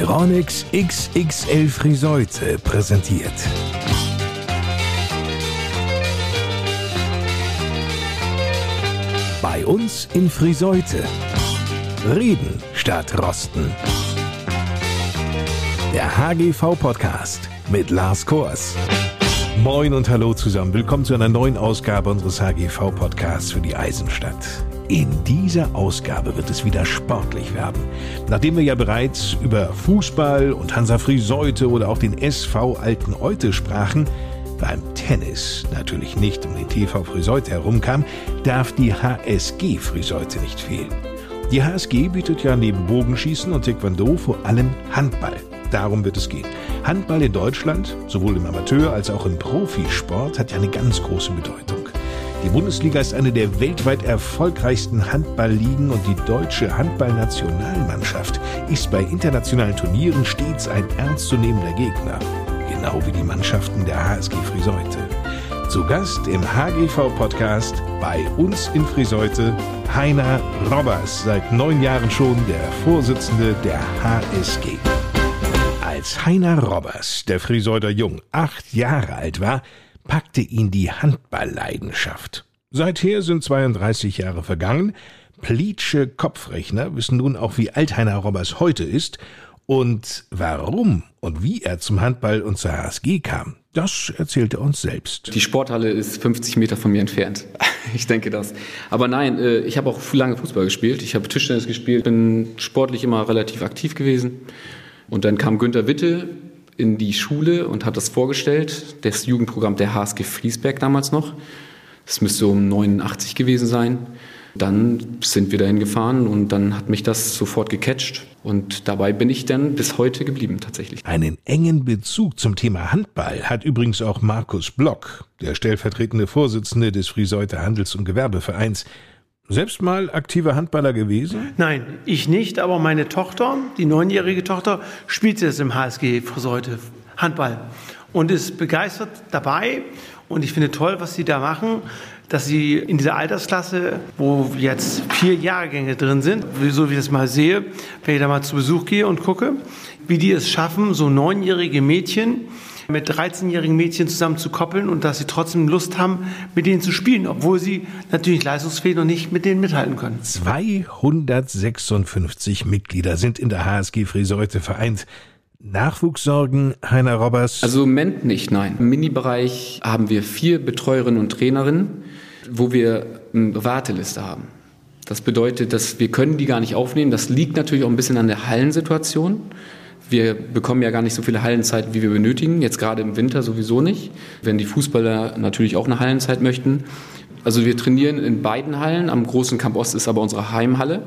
Euronics XXL Friseute präsentiert. Bei uns in Friseute. Reden statt Rosten. Der HGV-Podcast mit Lars Kors. Moin und hallo zusammen. Willkommen zu einer neuen Ausgabe unseres HGV-Podcasts für die Eisenstadt. In dieser Ausgabe wird es wieder sportlich werden. Nachdem wir ja bereits über Fußball und Hansa Friseute oder auch den SV Alten Eute sprachen, beim Tennis natürlich nicht um den TV Friseute herumkam, darf die HSG Friseute nicht fehlen. Die HSG bietet ja neben Bogenschießen und Taekwondo vor allem Handball. Darum wird es gehen. Handball in Deutschland, sowohl im Amateur- als auch im Profisport, hat ja eine ganz große Bedeutung. Die Bundesliga ist eine der weltweit erfolgreichsten Handballligen und die deutsche Handballnationalmannschaft ist bei internationalen Turnieren stets ein ernstzunehmender Gegner. Genau wie die Mannschaften der HSG Friseute. Zu Gast im HGV-Podcast bei uns in Friseute Heiner Robbers, seit neun Jahren schon der Vorsitzende der HSG. Als Heiner Robbers, der Friseuter Jung, acht Jahre alt war, packte ihn die Handballleidenschaft. Seither sind 32 Jahre vergangen. Plitsche Kopfrechner wissen nun auch, wie alt Heiner Robbers heute ist und warum und wie er zum Handball und zur HSG kam. Das erzählt er uns selbst. Die Sporthalle ist 50 Meter von mir entfernt. Ich denke das. Aber nein, äh, ich habe auch lange Fußball gespielt. Ich habe Tischtennis gespielt, bin sportlich immer relativ aktiv gewesen. Und dann kam Günter Witte in die Schule und hat das vorgestellt, das Jugendprogramm der HSG Friesberg damals noch. Das müsste um 89 gewesen sein. Dann sind wir dahin gefahren und dann hat mich das sofort gecatcht. Und dabei bin ich dann bis heute geblieben tatsächlich. Einen engen Bezug zum Thema Handball hat übrigens auch Markus Block, der stellvertretende Vorsitzende des Frieseuter Handels- und Gewerbevereins. Selbst mal aktiver Handballer gewesen? Nein, ich nicht, aber meine Tochter, die neunjährige Tochter, spielt jetzt im HSG Friseute Handball und ist begeistert dabei. Und ich finde toll, was sie da machen dass sie in dieser Altersklasse, wo jetzt vier Jahrgänge drin sind, so wie ich das mal sehe, wenn ich da mal zu Besuch gehe und gucke, wie die es schaffen, so neunjährige Mädchen mit 13-jährigen Mädchen zusammen zu koppeln und dass sie trotzdem Lust haben, mit denen zu spielen, obwohl sie natürlich leistungsfähig noch nicht mit denen mithalten können. 256 Mitglieder sind in der HSG Friseute vereint. Nachwuchssorgen, Heiner Robbers? Also im Moment nicht, nein. Im Mini-Bereich haben wir vier Betreuerinnen und Trainerinnen, wo wir eine Warteliste haben. Das bedeutet, dass wir können die gar nicht aufnehmen. Das liegt natürlich auch ein bisschen an der Hallensituation. Wir bekommen ja gar nicht so viele Hallenzeiten, wie wir benötigen. Jetzt gerade im Winter sowieso nicht. Wenn die Fußballer natürlich auch eine Hallenzeit möchten. Also wir trainieren in beiden Hallen. Am großen Camp Ost ist aber unsere Heimhalle.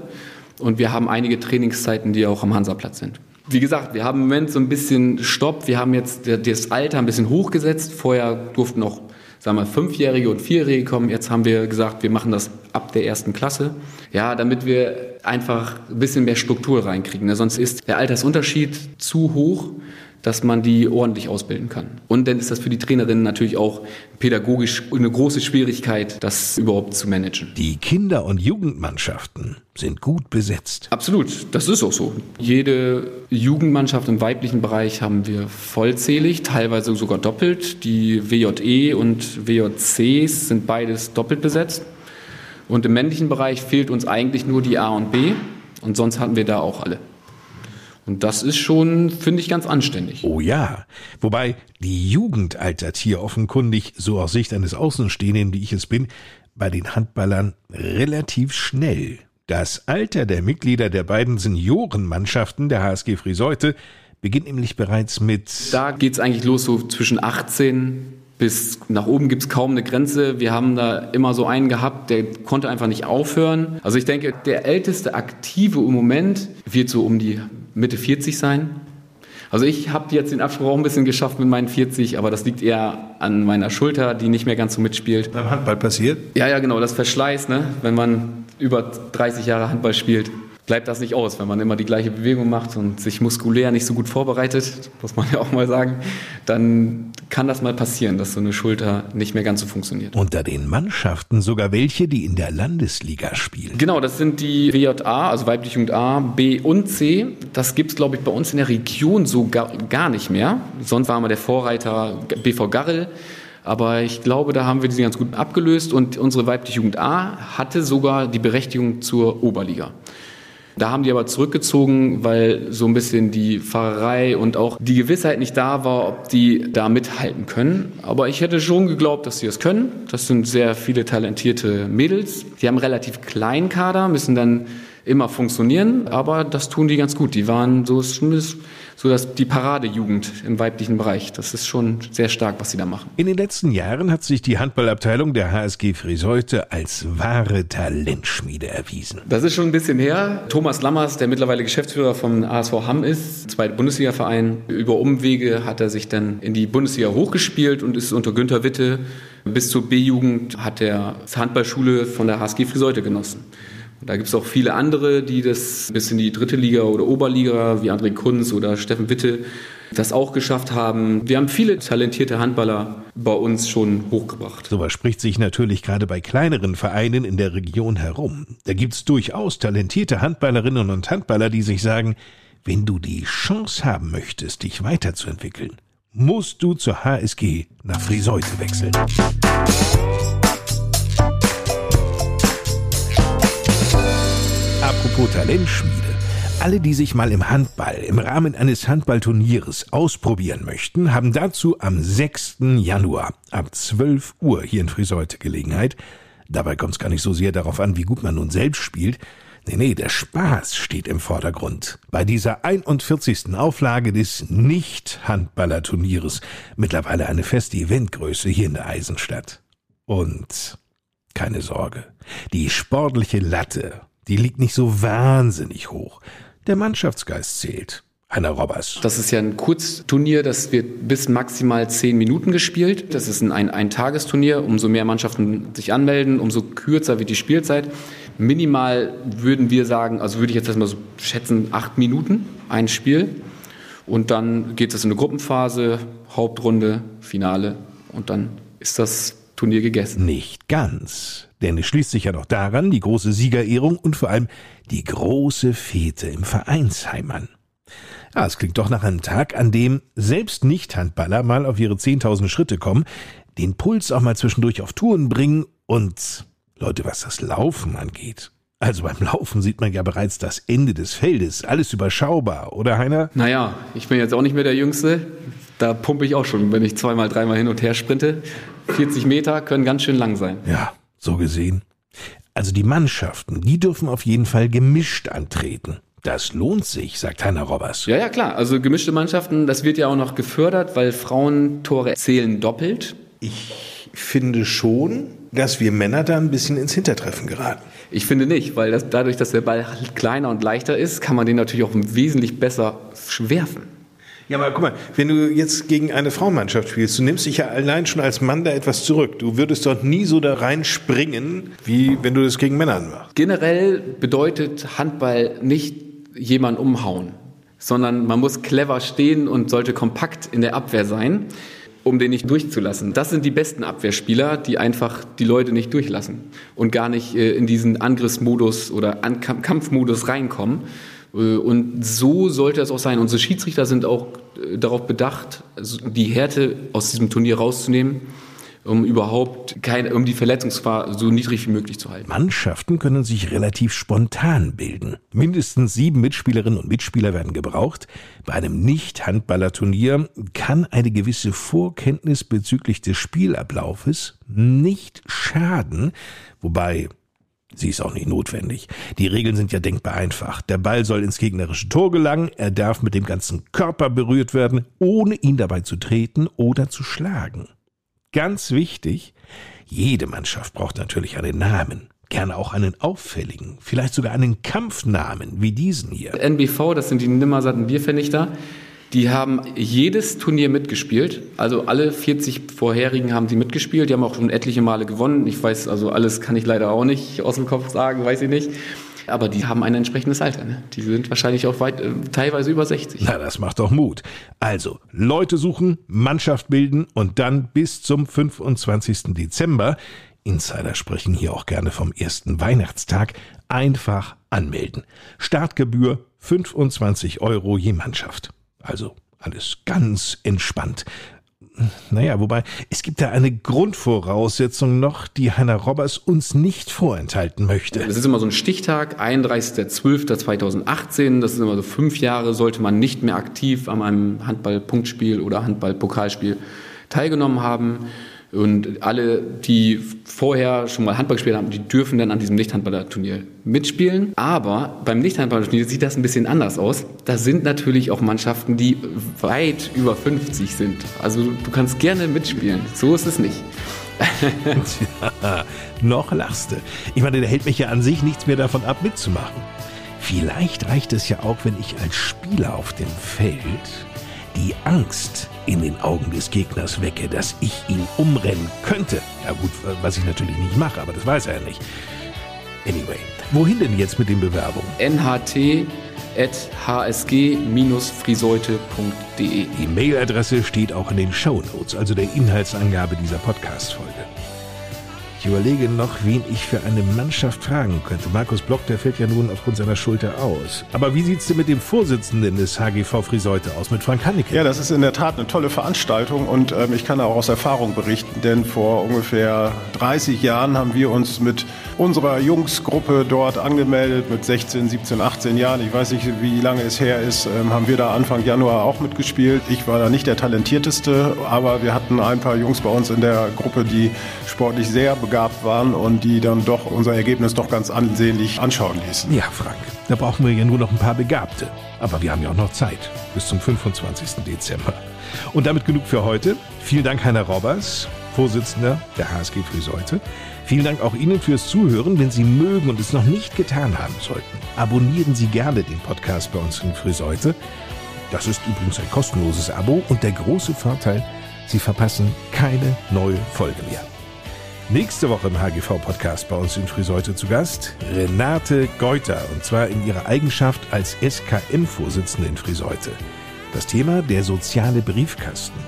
Und wir haben einige Trainingszeiten, die auch am Hansaplatz sind wie gesagt, wir haben im Moment so ein bisschen Stopp. Wir haben jetzt das Alter ein bisschen hochgesetzt. Vorher durften noch, sagen wir, Fünfjährige und Vierjährige kommen. Jetzt haben wir gesagt, wir machen das ab der ersten Klasse. Ja, damit wir einfach ein bisschen mehr Struktur reinkriegen. Ne? Sonst ist der Altersunterschied zu hoch dass man die ordentlich ausbilden kann. Und dann ist das für die Trainerinnen natürlich auch pädagogisch eine große Schwierigkeit, das überhaupt zu managen. Die Kinder- und Jugendmannschaften sind gut besetzt. Absolut, das ist auch so. Jede Jugendmannschaft im weiblichen Bereich haben wir vollzählig, teilweise sogar doppelt. Die WJE und WJCs sind beides doppelt besetzt. Und im männlichen Bereich fehlt uns eigentlich nur die A und B und sonst hatten wir da auch alle. Und das ist schon, finde ich, ganz anständig. Oh ja. Wobei die Jugend altert hier offenkundig, so aus Sicht eines Außenstehenden, wie ich es bin, bei den Handballern relativ schnell. Das Alter der Mitglieder der beiden Seniorenmannschaften der HSG Friseute beginnt nämlich bereits mit. Da geht's eigentlich los, so zwischen 18 bis nach oben gibt's kaum eine Grenze. Wir haben da immer so einen gehabt, der konnte einfach nicht aufhören. Also ich denke, der älteste Aktive im Moment wird so um die Mitte 40 sein. Also ich habe jetzt den Absprung auch ein bisschen geschafft mit meinen 40, aber das liegt eher an meiner Schulter, die nicht mehr ganz so mitspielt. Beim Handball passiert? Ja, ja, genau, das Verschleiß, ne? wenn man über 30 Jahre Handball spielt. Bleibt das nicht aus, wenn man immer die gleiche Bewegung macht und sich muskulär nicht so gut vorbereitet, muss man ja auch mal sagen, dann kann das mal passieren, dass so eine Schulter nicht mehr ganz so funktioniert. Unter den Mannschaften sogar welche, die in der Landesliga spielen. Genau, das sind die WJA, also weibliche Jugend A, B und C. Das gibt es, glaube ich, bei uns in der Region so gar, gar nicht mehr. Sonst war mal der Vorreiter BV Garrel. Aber ich glaube, da haben wir die ganz gut abgelöst und unsere weibliche Jugend A hatte sogar die Berechtigung zur Oberliga. Da haben die aber zurückgezogen, weil so ein bisschen die Fahrerei und auch die Gewissheit nicht da war, ob die da mithalten können. Aber ich hätte schon geglaubt, dass sie es können. Das sind sehr viele talentierte Mädels. Die haben relativ kleinen Kader, müssen dann immer funktionieren, aber das tun die ganz gut. Die waren so so dass die Paradejugend im weiblichen Bereich. Das ist schon sehr stark, was sie da machen. In den letzten Jahren hat sich die Handballabteilung der HSG Friseute als wahre Talentschmiede erwiesen. Das ist schon ein bisschen her. Thomas Lammers, der mittlerweile Geschäftsführer vom ASV Hamm ist, zweiter Bundesliga-Verein, über Umwege hat er sich dann in die Bundesliga hochgespielt und ist unter Günter Witte bis zur B-Jugend hat er Handballschule von der HSG Friseute genossen. Da gibt es auch viele andere, die das bis in die dritte Liga oder Oberliga, wie André Kunz oder Steffen Witte, das auch geschafft haben. Wir haben viele talentierte Handballer bei uns schon hochgebracht. Sowas spricht sich natürlich gerade bei kleineren Vereinen in der Region herum. Da gibt es durchaus talentierte Handballerinnen und Handballer, die sich sagen, wenn du die Chance haben möchtest, dich weiterzuentwickeln, musst du zur HSG nach Friseute wechseln. Apropos Talentschmiede. Alle, die sich mal im Handball im Rahmen eines Handballturnieres ausprobieren möchten, haben dazu am 6. Januar ab 12 Uhr hier in Friseute Gelegenheit. Dabei kommt es gar nicht so sehr darauf an, wie gut man nun selbst spielt. Nee, nee, der Spaß steht im Vordergrund. Bei dieser 41. Auflage des Nicht-Handballerturnieres. Mittlerweile eine feste Eventgröße hier in der Eisenstadt. Und keine Sorge. Die sportliche Latte die liegt nicht so wahnsinnig hoch. Der Mannschaftsgeist zählt. Heiner Robbers. Das ist ja ein Kurzturnier, das wird bis maximal zehn Minuten gespielt. Das ist ein, ein, ein Tagesturnier. Umso mehr Mannschaften sich anmelden, umso kürzer wird die Spielzeit. Minimal würden wir sagen, also würde ich jetzt erstmal so schätzen, acht Minuten ein Spiel. Und dann geht es in eine Gruppenphase, Hauptrunde, Finale und dann ist das Turnier gegessen. Nicht ganz. Denn es schließt sich ja noch daran die große Siegerehrung und vor allem die große Fete im Vereinsheim an. Ah, es klingt doch nach einem Tag, an dem selbst Nicht-Handballer mal auf ihre 10.000 Schritte kommen, den Puls auch mal zwischendurch auf Touren bringen und, Leute, was das Laufen angeht. Also beim Laufen sieht man ja bereits das Ende des Feldes, alles überschaubar, oder Heiner? Naja, ich bin jetzt auch nicht mehr der Jüngste. Da pumpe ich auch schon, wenn ich zweimal, dreimal hin und her sprinte. 40 Meter können ganz schön lang sein. Ja, so gesehen. Also die Mannschaften, die dürfen auf jeden Fall gemischt antreten. Das lohnt sich, sagt Hanna Robbers. Ja, ja, klar. Also gemischte Mannschaften, das wird ja auch noch gefördert, weil Frauentore zählen doppelt. Ich finde schon, dass wir Männer da ein bisschen ins Hintertreffen geraten. Ich finde nicht, weil das, dadurch, dass der Ball kleiner und leichter ist, kann man den natürlich auch wesentlich besser werfen. Ja, aber guck mal, wenn du jetzt gegen eine Frauenmannschaft spielst, du nimmst dich ja allein schon als Mann da etwas zurück. Du würdest dort nie so da reinspringen, wie wenn du das gegen Männer machst. Generell bedeutet Handball nicht jemand umhauen, sondern man muss clever stehen und sollte kompakt in der Abwehr sein, um den nicht durchzulassen. Das sind die besten Abwehrspieler, die einfach die Leute nicht durchlassen und gar nicht äh, in diesen Angriffsmodus oder Kampfmodus reinkommen und so sollte es auch sein. Unsere Schiedsrichter sind auch äh, darauf bedacht, die Härte aus diesem Turnier rauszunehmen, um überhaupt keine, um die Verletzungsgefahr so niedrig wie möglich zu halten. Mannschaften können sich relativ spontan bilden. Mindestens sieben Mitspielerinnen und Mitspieler werden gebraucht. Bei einem Nicht-Handballerturnier kann eine gewisse Vorkenntnis bezüglich des Spielablaufes nicht schaden, wobei Sie ist auch nicht notwendig. Die Regeln sind ja denkbar einfach. Der Ball soll ins gegnerische Tor gelangen, er darf mit dem ganzen Körper berührt werden, ohne ihn dabei zu treten oder zu schlagen. Ganz wichtig, jede Mannschaft braucht natürlich einen Namen. Gerne auch einen auffälligen, vielleicht sogar einen Kampfnamen wie diesen hier. NBV, das sind die Nimmersatten Biervernichter. Die haben jedes Turnier mitgespielt. Also alle 40 vorherigen haben sie mitgespielt. Die haben auch schon etliche Male gewonnen. Ich weiß, also alles kann ich leider auch nicht aus dem Kopf sagen, weiß ich nicht. Aber die haben ein entsprechendes Alter. Ne? Die sind wahrscheinlich auch weit, äh, teilweise über 60. Na, das macht doch Mut. Also, Leute suchen, Mannschaft bilden und dann bis zum 25. Dezember, Insider sprechen hier auch gerne vom ersten Weihnachtstag, einfach anmelden. Startgebühr 25 Euro je Mannschaft. Also alles ganz entspannt. Naja, wobei, es gibt da eine Grundvoraussetzung noch, die Heiner Robbers uns nicht vorenthalten möchte. Das ist immer so ein Stichtag, 31.12.2018. Das ist immer so fünf Jahre, sollte man nicht mehr aktiv an einem Handball-Punktspiel oder Handball-Pokalspiel teilgenommen haben. Und alle, die vorher schon mal Handball gespielt haben, die dürfen dann an diesem Nichthandballerturnier mitspielen. Aber beim Nichthandballerturnier sieht das ein bisschen anders aus. Da sind natürlich auch Mannschaften, die weit über 50 sind. Also du kannst gerne mitspielen. So ist es nicht. Tja, noch lachst du. Ich meine, da hält mich ja an sich nichts mehr davon ab, mitzumachen. Vielleicht reicht es ja auch, wenn ich als Spieler auf dem Feld die Angst in den Augen des Gegners wecke, dass ich ihn umrennen könnte. Ja gut, was ich natürlich nicht mache, aber das weiß er ja nicht. Anyway, wohin denn jetzt mit den Bewerbungen? nht.hsg-friseute.de Die Mailadresse steht auch in den Show Notes, also der Inhaltsangabe dieser Podcast-Folge. Ich überlege noch, wen ich für eine Mannschaft fragen könnte. Markus Block, der fällt ja nun aufgrund seiner Schulter aus. Aber wie sieht's denn mit dem Vorsitzenden des HGV Friseute aus, mit Frank Hannicke? Ja, das ist in der Tat eine tolle Veranstaltung und ähm, ich kann auch aus Erfahrung berichten, denn vor ungefähr 30 Jahren haben wir uns mit unserer Jungsgruppe dort angemeldet, mit 16, 17, 18 Jahren. Ich weiß nicht, wie lange es her ist, ähm, haben wir da Anfang Januar auch mitgespielt. Ich war da nicht der talentierteste, aber wir hatten ein paar Jungs bei uns in der Gruppe, die sportlich sehr begabt waren und die dann doch unser Ergebnis doch ganz ansehnlich anschauen ließen. Ja, Frank, da brauchen wir ja nur noch ein paar Begabte. Aber wir haben ja auch noch Zeit bis zum 25. Dezember. Und damit genug für heute. Vielen Dank, Heiner Robbers, Vorsitzender der HSG Friseute. Vielen Dank auch Ihnen fürs Zuhören. Wenn Sie mögen und es noch nicht getan haben sollten, abonnieren Sie gerne den Podcast bei uns in Friseute. Das ist übrigens ein kostenloses Abo und der große Vorteil, Sie verpassen keine neue Folge mehr. Nächste Woche im HGV-Podcast bei uns in Friseute zu Gast Renate Geuter und zwar in ihrer Eigenschaft als SKM-Vorsitzende in Friseute. Das Thema der soziale Briefkasten.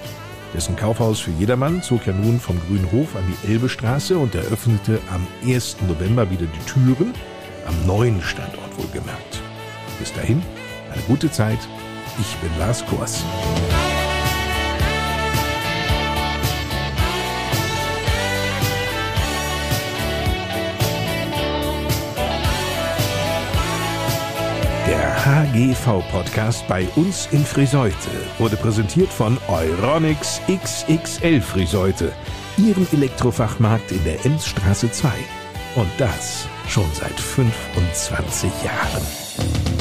Dessen Kaufhaus für jedermann zog ja nun vom Grünen Hof an die Elbestraße und eröffnete am 1. November wieder die Türen, am neuen Standort wohlgemerkt. Bis dahin, eine gute Zeit. Ich bin Lars Kors. Der HGV-Podcast bei uns in Friseute wurde präsentiert von Euronics XXL Friseute, Ihrem Elektrofachmarkt in der Emsstraße 2. Und das schon seit 25 Jahren.